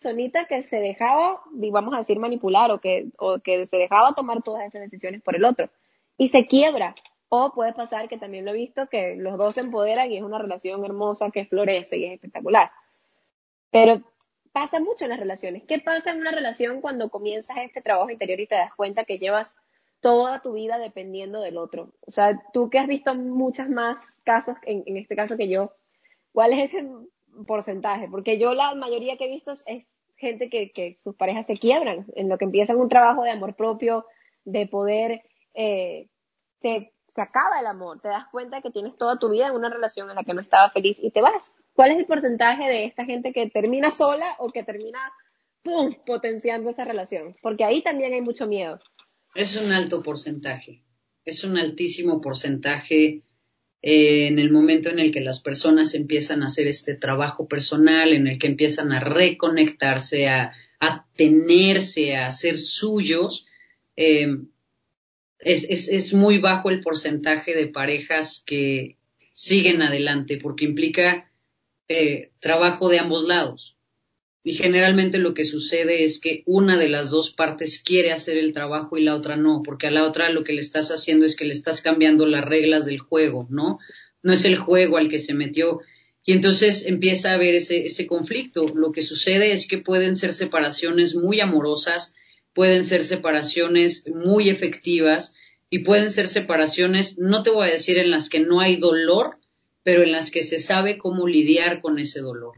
personita que se dejaba, vamos a decir, manipular o que, o que se dejaba tomar todas esas decisiones por el otro y se quiebra. O puede pasar, que también lo he visto, que los dos se empoderan y es una relación hermosa que florece y es espectacular. Pero pasa mucho en las relaciones. ¿Qué pasa en una relación cuando comienzas este trabajo interior y te das cuenta que llevas toda tu vida dependiendo del otro? O sea, tú que has visto muchos más casos, en, en este caso que yo, ¿cuál es ese porcentaje? Porque yo la mayoría que he visto es gente que, que sus parejas se quiebran en lo que empiezan un trabajo de amor propio, de poder, eh, se, acaba el amor, te das cuenta que tienes toda tu vida en una relación en la que no estaba feliz y te vas. ¿Cuál es el porcentaje de esta gente que termina sola o que termina ¡pum! potenciando esa relación? Porque ahí también hay mucho miedo. Es un alto porcentaje, es un altísimo porcentaje eh, en el momento en el que las personas empiezan a hacer este trabajo personal, en el que empiezan a reconectarse, a, tenerse, a ser suyos, eh, es muy bajo el porcentaje de parejas que siguen adelante, porque implica eh, trabajo de ambos lados. Y generalmente lo que sucede es que una de las dos partes quiere hacer el trabajo y la otra no, porque a la otra lo que le estás haciendo es que le estás cambiando las reglas del juego, ¿no? No es el juego al que se metió. Y entonces empieza a haber ese, ese conflicto. Lo que sucede es que pueden ser separaciones muy amorosas, pueden ser separaciones muy efectivas y pueden ser separaciones, no te voy a decir en las que no hay dolor, pero en las que se sabe cómo lidiar con ese dolor.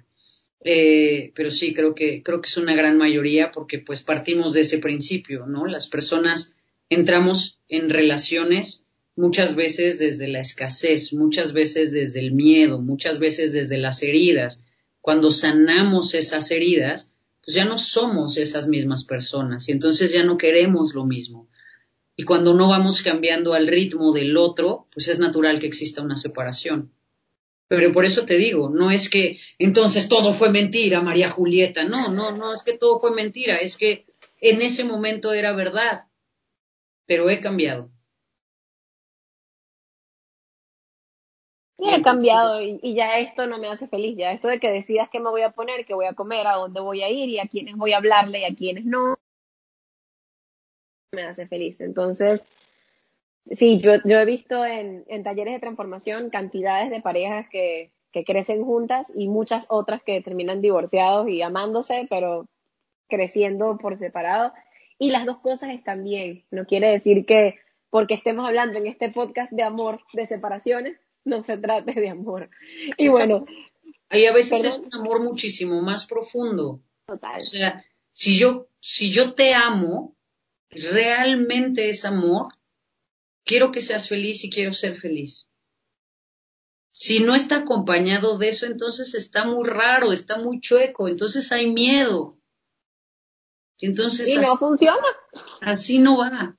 Eh, pero sí, creo que, creo que es una gran mayoría porque pues partimos de ese principio, ¿no? Las personas entramos en relaciones muchas veces desde la escasez, muchas veces desde el miedo, muchas veces desde las heridas. Cuando sanamos esas heridas, pues ya no somos esas mismas personas y entonces ya no queremos lo mismo. Y cuando no vamos cambiando al ritmo del otro, pues es natural que exista una separación. Pero por eso te digo, no es que entonces todo fue mentira, María Julieta. No, no, no es que todo fue mentira, es que en ese momento era verdad, pero he cambiado. Sí, he cambiado y, y, ya esto no me hace feliz, ya esto de que decidas qué me voy a poner, qué voy a comer, a dónde voy a ir y a quiénes voy a hablarle y a quiénes no, me hace feliz. Entonces, Sí, yo, yo he visto en, en talleres de transformación cantidades de parejas que, que crecen juntas y muchas otras que terminan divorciados y amándose, pero creciendo por separado. Y las dos cosas están bien. No quiere decir que porque estemos hablando en este podcast de amor, de separaciones, no se trate de amor. Y bueno. Ahí a veces es un amor muchísimo más profundo. Total. O sea, si yo, si yo te amo, realmente es amor, quiero que seas feliz y quiero ser feliz. Si no está acompañado de eso, entonces está muy raro, está muy chueco, entonces hay miedo. Entonces, y no así, funciona. Así no va.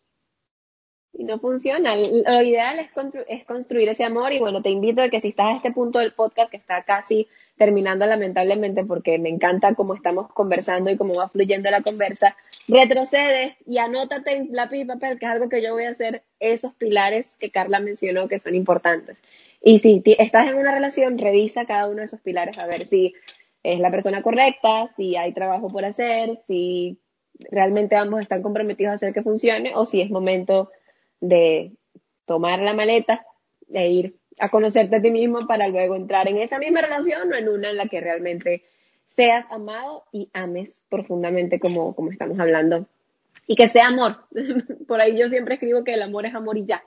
Y no funciona. Lo ideal es, constru es, construir ese amor y bueno, te invito a que si estás a este punto del podcast que está casi terminando lamentablemente porque me encanta cómo estamos conversando y cómo va fluyendo la conversa, retrocedes y anótate en lápiz y papel, que es algo que yo voy a hacer, esos pilares que Carla mencionó que son importantes. Y si estás en una relación, revisa cada uno de esos pilares a ver si es la persona correcta, si hay trabajo por hacer, si realmente ambos están comprometidos a hacer que funcione o si es momento de tomar la maleta e ir a conocerte a ti mismo para luego entrar en esa misma relación o en una en la que realmente seas amado y ames profundamente como, como estamos hablando. Y que sea amor. Por ahí yo siempre escribo que el amor es amor y ya.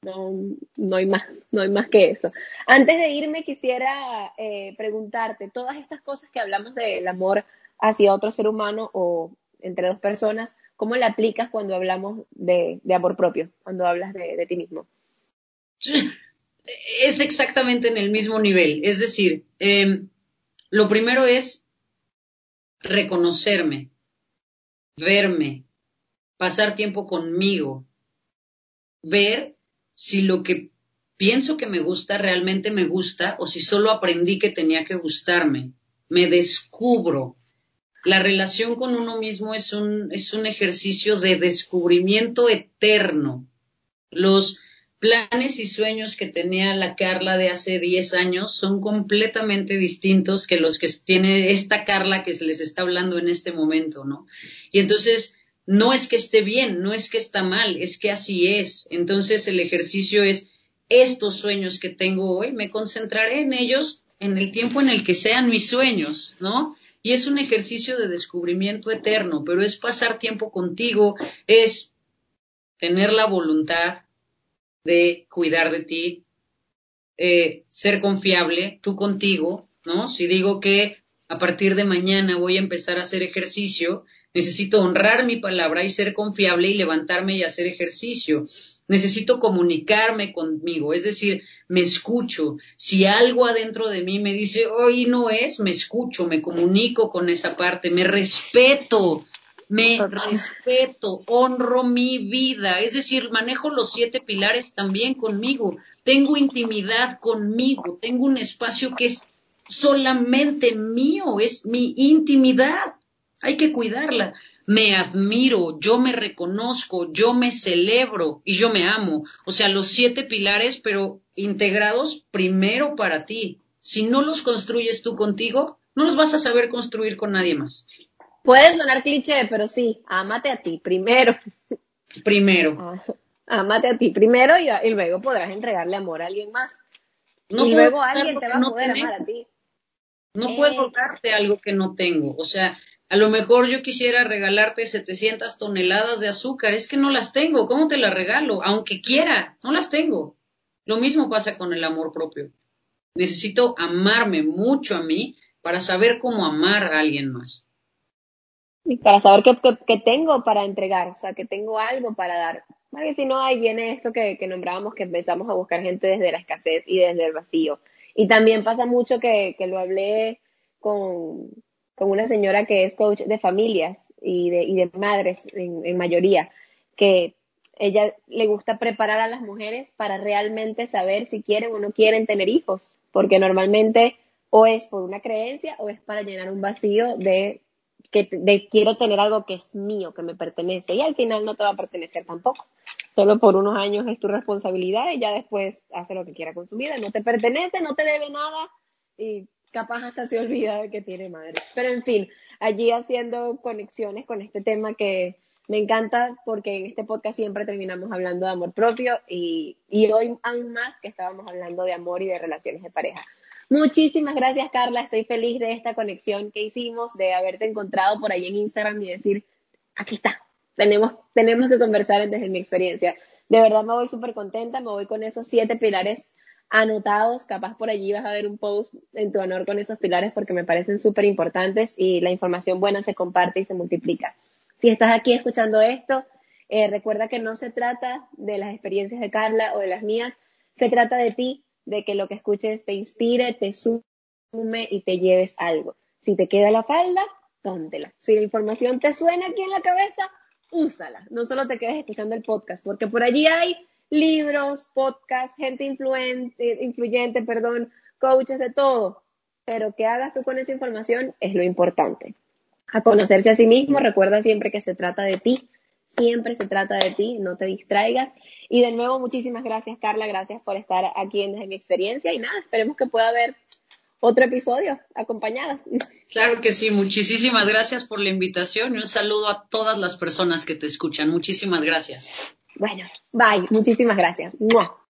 No, no hay más, no hay más que eso. Antes de irme quisiera eh, preguntarte, todas estas cosas que hablamos del amor hacia otro ser humano o entre dos personas, ¿cómo la aplicas cuando hablamos de, amor propio, cuando hablas de, de ti mismo? Es exactamente en el mismo nivel. Es decir, eh, lo primero es reconocerme, verme, pasar tiempo conmigo, ver si lo que pienso que me gusta realmente me gusta o si solo aprendí que tenía que gustarme. Me descubro. La relación con uno mismo es un, es un ejercicio de descubrimiento eterno. Los, planes y sueños que tenía la Carla de hace 10 años son completamente distintos que los que tiene esta Carla que se les está hablando en este momento, ¿no? Y entonces, no es que esté bien, no es que está mal, es que así es. Entonces, el ejercicio es estos sueños que tengo hoy, me concentraré en ellos en el tiempo en el que sean mis sueños, ¿no? Y es un ejercicio de descubrimiento eterno, pero es pasar tiempo contigo, es tener la voluntad de cuidar de ti, eh, ser confiable, tú contigo, ¿no? Si digo que a partir de mañana voy a empezar a hacer ejercicio, necesito honrar mi palabra y ser confiable y levantarme y hacer ejercicio. Necesito comunicarme conmigo, es decir, me escucho. Si algo adentro de mí me dice, hoy no es, me escucho, me comunico con esa parte, me respeto, me respeto, honro mi vida, es decir, manejo los siete pilares también conmigo, tengo intimidad conmigo, tengo un espacio que es solamente mío, es mi intimidad, hay que cuidarla. Me admiro, yo me reconozco, yo me celebro y yo me amo. O sea, los siete pilares, pero integrados primero para ti. Si no los construyes tú contigo, no los vas a saber construir con nadie más. Puede sonar cliché, pero sí, amate a ti primero. Primero. Ah, amate a ti primero y, luego podrás entregarle amor a alguien más. No y luego alguien te va a poder amar a ti. No puedo darte algo que no tengo. O sea, a lo mejor yo quisiera regalarte 700 toneladas de azúcar. Es que no las tengo. ¿Cómo te las regalo? Aunque quiera, no las tengo. Lo mismo pasa con el amor propio. Necesito amarme mucho a mí para saber cómo amar a alguien más para saber qué, tengo para entregar, o sea, que tengo algo para dar. Porque si no, ahí viene esto que, que nombrábamos, que empezamos a buscar gente desde la escasez y desde el vacío. Y también pasa mucho que, que lo hablé con, con, una señora que es coach de familias y de, y de madres en, en mayoría, que ella le gusta preparar a las mujeres para realmente saber si quieren o no quieren tener hijos, porque normalmente o es por una creencia o es para llenar un vacío de que de, quiero tener algo que es mío, que me pertenece, y al final no te va a pertenecer tampoco. Solo por unos años es tu responsabilidad y ya después hace lo que quiera con su vida. No te pertenece, no te debe nada y capaz hasta se olvida de que tiene madre. Pero en fin, allí haciendo conexiones con este tema que me encanta porque en este podcast siempre terminamos hablando de amor propio y, y hoy aún más que estábamos hablando de amor y de relaciones de pareja. Muchísimas gracias, Carla. Estoy feliz de esta conexión que hicimos, de haberte encontrado por ahí en Instagram y decir, aquí está, tenemos, tenemos que conversar desde mi experiencia. De verdad me voy súper contenta, me voy con esos siete pilares anotados, capaz por allí vas a ver un post en tu honor con esos pilares porque me parecen súper importantes y la información buena se comparte y se multiplica. Si estás aquí escuchando esto, eh, recuerda que no se trata de las experiencias de Carla o de las mías, se trata de ti, de que lo que escuches te inspire, te sume y te lleves algo. Si te queda la falda, póntela. Si la información te suena aquí en la cabeza, úsala. No solo te quedes escuchando el podcast, porque por allí hay libros, podcasts, gente influente, influyente, perdón, coaches de todo. Pero que hagas tú con esa información es lo importante. A conocerse a sí mismo, recuerda siempre que se trata de ti, siempre se trata de ti, no te distraigas. Y de nuevo, muchísimas gracias, Carla, gracias por estar aquí en Desde mi experiencia. Y nada, esperemos que pueda haber otro episodio acompañada. Claro que sí, muchísimas gracias por la invitación y un saludo a todas las personas que te escuchan. Muchísimas gracias. Bueno, bye, muchísimas gracias.